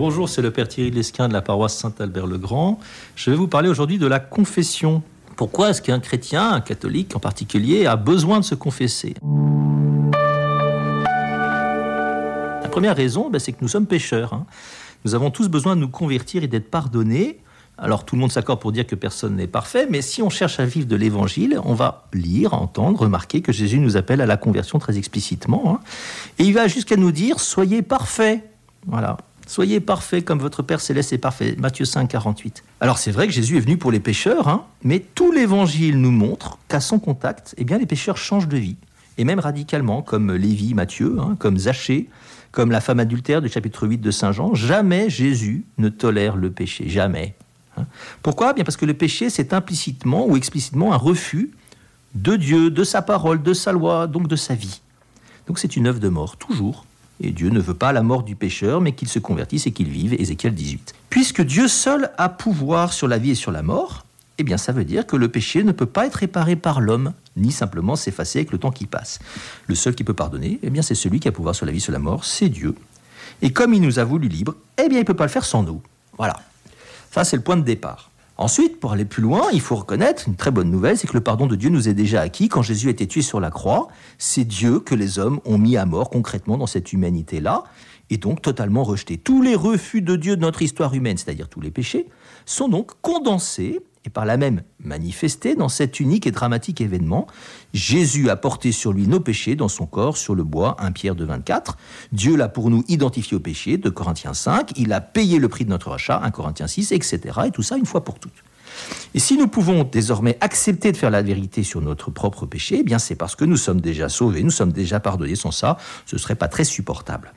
Bonjour, c'est le Père Thierry Lesquin de la paroisse Saint-Albert-le-Grand. Je vais vous parler aujourd'hui de la confession. Pourquoi est-ce qu'un chrétien, un catholique en particulier, a besoin de se confesser? La première raison, ben, c'est que nous sommes pécheurs. hein. Nous avons tous besoin de nous convertir et d'être pardonnés. Alors tout le monde s'accorde pour dire que personne n'est parfait, mais si on cherche à vivre de l'évangile, on va lire, entendre, remarquer que Jésus nous appelle à la conversion très explicitement. hein. Et il va jusqu'à nous dire soyez parfaits. Voilà. Soyez parfaits comme votre Père céleste est parfait. Matthieu 5, 48. Alors c'est vrai que Jésus est venu pour les pécheurs, hein, mais tout l'évangile nous montre qu'à son contact, eh bien, les pécheurs changent de vie. Et même radicalement, comme Lévi, Matthieu, hein, comme Zachée, comme la femme adultère du chapitre 8 de Saint Jean. Jamais Jésus ne tolère le péché. Jamais. hein. Pourquoi? Bien parce que le péché, c'est implicitement ou explicitement un refus de Dieu, de sa parole, de sa loi, donc de sa vie. Donc c'est une œuvre de mort, toujours. Et Dieu ne veut pas la mort du pécheur, mais qu'il se convertisse et qu'il vive, Ézéchiel 18. Puisque Dieu seul a pouvoir sur la vie et sur la mort, eh bien ça veut dire que le péché ne peut pas être réparé par l'homme, ni simplement s'effacer avec le temps qui passe. Le seul qui peut pardonner, eh bien c'est celui qui a pouvoir sur la vie et sur la mort, c'est Dieu. Et comme il nous a voulu libres, eh bien il ne peut pas le faire sans nous. Voilà. Ça c'est le point de départ. Ensuite, pour aller plus loin, il faut reconnaître une très bonne nouvelle, c'est que le pardon de Dieu nous est déjà acquis. Quand Jésus a été tué sur la croix, c'est Dieu que les hommes ont mis à mort concrètement dans cette humanité-là, et donc totalement rejeté. Tous les refus de Dieu de notre histoire humaine, c'est-à-dire tous les péchés, sont donc condensés et par là même manifestés dans cet unique et dramatique événement. Jésus a porté sur lui nos péchés dans son corps sur le bois, 1 Pierre de 24. Dieu l'a pour nous identifié au péché, de Corinthiens 5. Il a payé le prix de notre rachat, 1 Corinthiens 6, etc. Et tout ça une fois pour toutes. Et si nous pouvons désormais accepter de faire la vérité sur notre propre péché, eh bien c'est parce que nous sommes déjà sauvés, nous sommes déjà pardonnés. Sans ça, ce serait pas très supportable.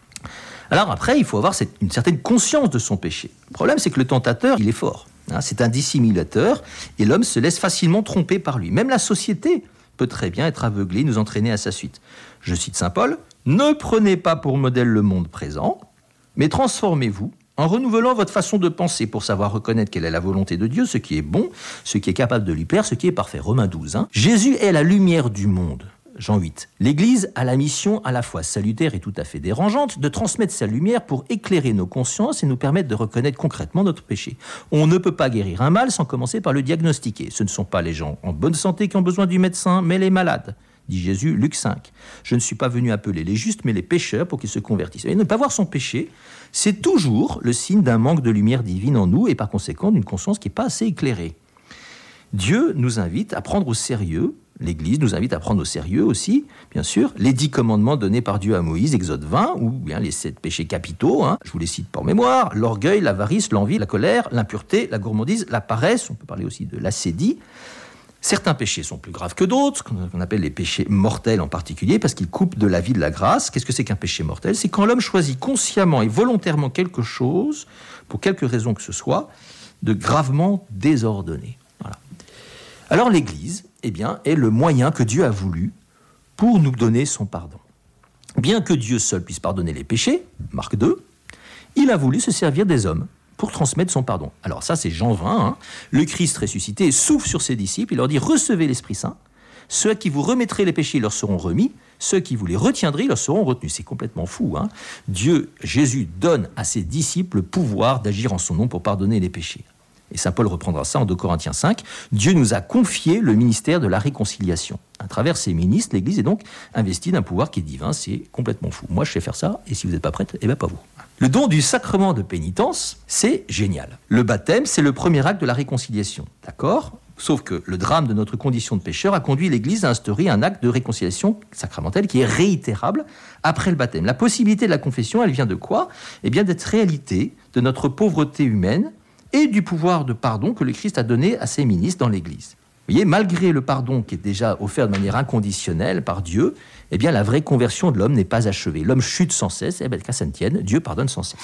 Alors après, il faut avoir une certaine conscience de son péché. Le problème, c'est que le tentateur, il est fort. Hein, c'est un dissimulateur et l'homme se laisse facilement tromper par lui. Même la société peut très bien être aveuglée, nous entraîner à sa suite. Je cite Saint Paul Ne prenez pas pour modèle le monde présent, mais transformez-vous en renouvelant votre façon de penser pour savoir reconnaître quelle est la volonté de Dieu, ce qui est bon, ce qui est capable de lui plaire, ce qui est parfait. Romains 12. hein. Jésus est la lumière du monde. Jean 8. L'Église a la mission à la fois salutaire et tout à fait dérangeante de transmettre sa lumière pour éclairer nos consciences et nous permettre de reconnaître concrètement notre péché. On ne peut pas guérir un mal sans commencer par le diagnostiquer. Ce ne sont pas les gens en bonne santé qui ont besoin du médecin, mais les malades dit Jésus, Luc 5. Je ne suis pas venu appeler les justes, mais les pécheurs pour qu'ils se convertissent. Et ne pas voir son péché, c'est toujours le signe d'un manque de lumière divine en nous et par conséquent d'une conscience qui n'est pas assez éclairée. Dieu nous invite à prendre au sérieux, l'Église nous invite à prendre au sérieux aussi, bien sûr, les dix commandements donnés par Dieu à Moïse, Exode 20, ou bien les sept péchés capitaux, hein, je vous les cite pour mémoire, l'orgueil, l'avarice, l'envie, la colère, l'impureté, la gourmandise, la paresse, on peut parler aussi de l'acédie. Certains péchés sont plus graves que d'autres, qu'on appelle les péchés mortels en particulier, parce qu'ils coupent de la vie de la grâce. Qu'est-ce que c'est qu'un péché mortel? C'est quand l'homme choisit consciemment et volontairement quelque chose, pour quelque raison que ce soit, de gravement désordonné. Alors l'Église, eh est le moyen que Dieu a voulu pour nous donner son pardon. Bien que Dieu seul puisse pardonner les péchés, Marc 2, il a voulu se servir des hommes pour transmettre son pardon. Alors ça, c'est Jean 20. hein. Le Christ ressuscité souffle sur ses disciples, il leur dit, recevez l'Esprit Saint. Ceux qui vous remettrez les péchés leur seront remis, ceux qui vous les retiendrez leur seront retenus. C'est complètement fou. Hein Dieu, Jésus, donne à ses disciples le pouvoir d'agir en son nom pour pardonner les péchés. Et Saint Paul reprendra ça en 2 Corinthiens 5. Dieu nous a confié le ministère de la réconciliation. À travers ses ministres, l'Église est donc investie d'un pouvoir qui est divin. C'est complètement fou. Moi, je sais faire ça, et si vous n'êtes pas prête, eh bien pas vous. Le don du sacrement de pénitence, c'est génial. Le baptême, c'est le premier acte de la réconciliation. D'accord? Sauf que le drame de notre condition de pécheur a conduit l'Église à instaurer un acte de réconciliation sacramentelle qui est réitérable après le baptême. La possibilité de la confession, elle vient de quoi? Eh bien, d'être réalité de notre pauvreté humaine et du pouvoir de pardon que le Christ a donné à ses ministres dans l'Église. Vous voyez, malgré le pardon qui est déjà offert de manière inconditionnelle par Dieu, eh bien, la vraie conversion de l'homme n'est pas achevée. L'homme chute sans cesse, et bien, qu'à ça ne tienne, Dieu pardonne sans cesse.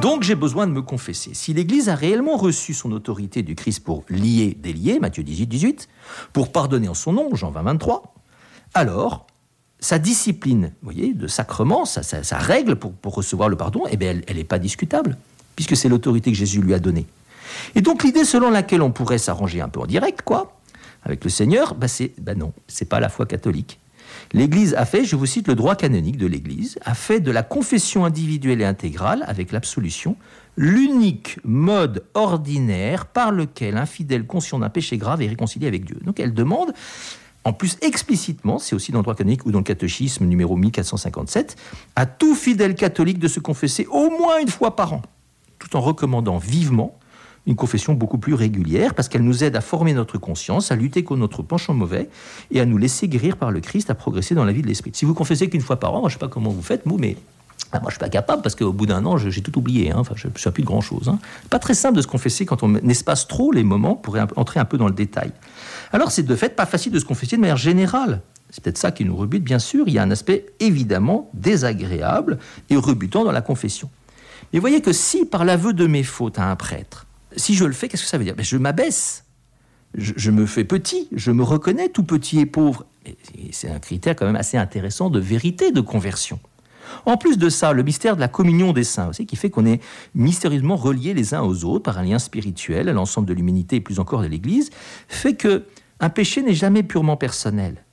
Donc j'ai besoin de me confesser. Si l'Église a réellement reçu son autorité du Christ pour lier, délier, Matthieu 18, 18, pour pardonner en son nom, Jean 20, 23, alors sa discipline, vous voyez, de sacrement, sa, règle pour, pour recevoir le pardon, eh bien, elle n'est pas discutable, puisque c'est l'autorité que Jésus lui a donnée. Et donc l'idée selon laquelle on pourrait s'arranger un peu en direct, quoi, avec le Seigneur, bah c'est, bah non, c'est pas la foi catholique. L'Église a fait, je vous cite le droit canonique de l'Église, a fait de la confession individuelle et intégrale, avec l'absolution, l'unique mode ordinaire par lequel un fidèle conscient d'un péché grave est réconcilié avec Dieu. Donc elle demande, en plus explicitement, c'est aussi dans le droit canonique ou dans le catéchisme numéro 1457, à tout fidèle catholique de se confesser au moins une fois par an, tout en recommandant vivement une confession beaucoup plus régulière, parce qu'elle nous aide à former notre conscience, à lutter contre notre penchant mauvais, et à nous laisser guérir par le Christ, à progresser dans la vie de l'esprit. Si vous confessez qu'une fois par an, je ne sais pas comment vous faites, vous, mais ah, moi, je suis pas capable parce qu'au bout d'un an, j'ai tout oublié. Hein. Enfin, je ne sais plus de grand chose. Hein. Pas très simple de se confesser quand on espace trop les moments pour entrer un peu dans le détail. Alors, c'est de fait pas facile de se confesser de manière générale. C'est peut-être ça qui nous rebute, bien sûr. Il y a un aspect évidemment désagréable et rebutant dans la confession. Mais voyez que si, par l'aveu de mes fautes à un prêtre, si je le fais, qu'est-ce que ça veut dire? Ben, Je m'abaisse. Je, je, me fais petit. Je me reconnais tout petit et pauvre. C'est un critère quand même assez intéressant de vérité de conversion. En plus de ça, le mystère de la communion des saints aussi, qui fait qu'on est mystérieusement reliés les uns aux autres par un lien spirituel à l'ensemble de l'humanité et plus encore de l'Église, fait que un péché n'est jamais purement personnel.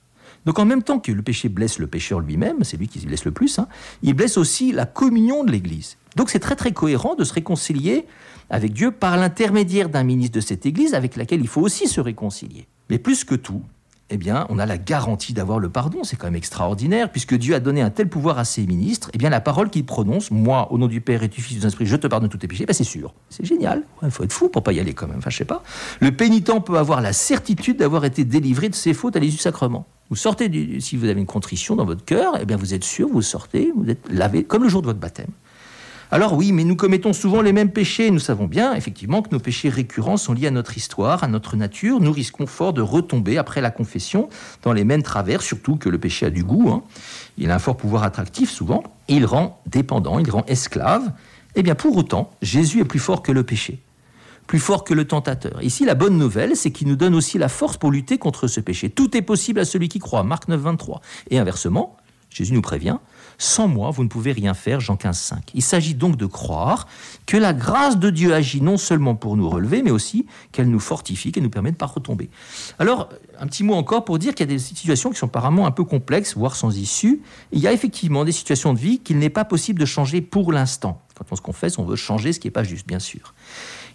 Donc en même temps que le péché blesse le pécheur lui-même, c'est lui qui se blesse le plus, hein, il blesse aussi la communion de l'Église. Donc c'est très très cohérent de se réconcilier avec Dieu par l'intermédiaire d'un ministre de cette Église avec laquelle il faut aussi se réconcilier. Mais plus que tout, eh bien, on a la garantie d'avoir le pardon. C'est quand même extraordinaire, puisque Dieu a donné un tel pouvoir à ses ministres. Eh bien, la parole qu'il prononce, moi, au nom du Père et du Fils du Saint-Esprit, je te pardonne tous tes péchés, ben, c'est sûr. C'est génial. Il faut être fou pour pas y aller quand même. Enfin, je sais pas. Le pénitent peut avoir la certitude d'avoir été délivré de ses fautes à l'issue du sacrement. Vous sortez, si vous avez une contrition dans votre cœur, eh bien, vous êtes sûr, vous sortez, vous êtes lavé, comme le jour de votre baptême. Alors oui, mais nous commettons souvent les mêmes péchés. Nous savons bien, effectivement, que nos péchés récurrents sont liés à notre histoire, à notre nature. Nous risquons fort de retomber après la confession dans les mêmes travers, surtout que le péché a du goût. Hein. Il a un fort pouvoir attractif souvent. il rend dépendant, il rend esclave. Eh bien, pour autant, Jésus est plus fort que le péché plus fort que le tentateur. Ici, la bonne nouvelle, c'est qu'il nous donne aussi la force pour lutter contre ce péché. Tout est possible à celui qui croit. Marc 9, 23. Et inversement, Jésus nous prévient, sans moi, vous ne pouvez rien faire, Jean 15, 5. Il s'agit donc de croire que la grâce de Dieu agit non seulement pour nous relever, mais aussi qu'elle nous fortifie, qu'elle nous permet de ne pas retomber. Alors, un petit mot encore pour dire qu'il y a des situations qui sont apparemment un peu complexes, voire sans issue. Il y a effectivement des situations de vie qu'il n'est pas possible de changer pour l'instant. Quand on se confesse, on veut changer ce qui n'est pas juste, bien sûr.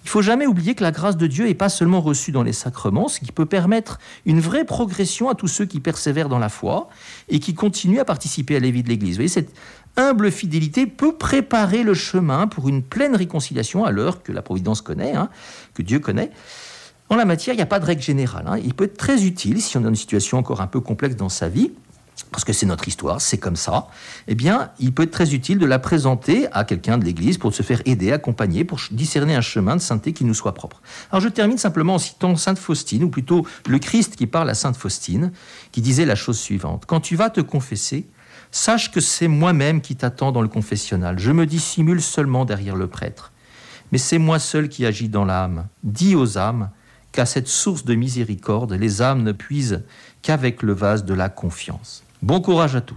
Il faut jamais oublier que la grâce de Dieu n'est pas seulement reçue dans les sacrements, ce qui peut permettre une vraie progression à tous ceux qui persévèrent dans la foi et qui continuent à participer à la vie de l'Église. Vous voyez, cette humble fidélité peut préparer le chemin pour une pleine réconciliation à l'heure que la Providence connaît, hein, que Dieu connaît. En la matière, il n'y a pas de règle générale. Hein. Il peut être très utile si on dans une situation encore un peu complexe dans sa vie parce que c'est notre histoire, c'est comme ça, eh bien, il peut être très utile de la présenter à quelqu'un de l'Église pour se faire aider, accompagner, pour discerner un chemin de sainteté qui nous soit propre. Alors je termine simplement en citant Sainte Faustine, ou plutôt le Christ qui parle à Sainte Faustine, qui disait la chose suivante. Quand tu vas te confesser, sache que c'est moi-même qui t'attends dans le confessionnal. Je me dissimule seulement derrière le prêtre. Mais c'est moi seul qui agis dans l'âme. Dis aux âmes qu'à cette source de miséricorde, les âmes ne puisent qu'avec le vase de la confiance. Bon courage à tous.